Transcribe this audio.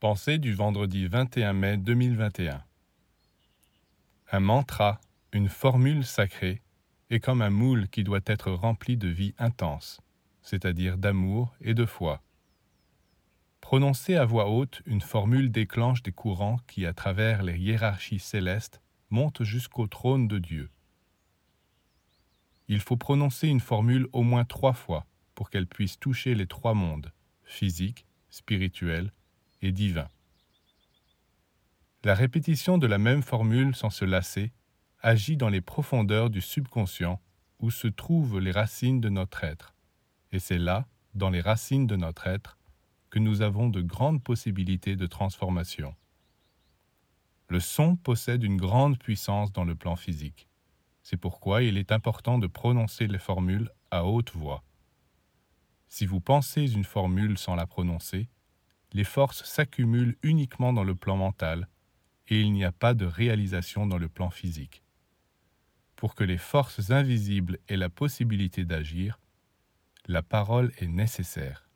Pensée du vendredi 21 mai 2021 Un mantra, une formule sacrée, est comme un moule qui doit être rempli de vie intense, c'est-à-dire d'amour et de foi. Prononcer à voix haute une formule déclenche des courants qui, à travers les hiérarchies célestes, montent jusqu'au trône de Dieu. Il faut prononcer une formule au moins trois fois pour qu'elle puisse toucher les trois mondes, physique, spirituel et divin. La répétition de la même formule sans se lasser agit dans les profondeurs du subconscient où se trouvent les racines de notre être. Et c'est là, dans les racines de notre être, que nous avons de grandes possibilités de transformation. Le son possède une grande puissance dans le plan physique. C'est pourquoi il est important de prononcer les formules à haute voix. Si vous pensez une formule sans la prononcer, les forces s'accumulent uniquement dans le plan mental et il n'y a pas de réalisation dans le plan physique. Pour que les forces invisibles aient la possibilité d'agir, la parole est nécessaire.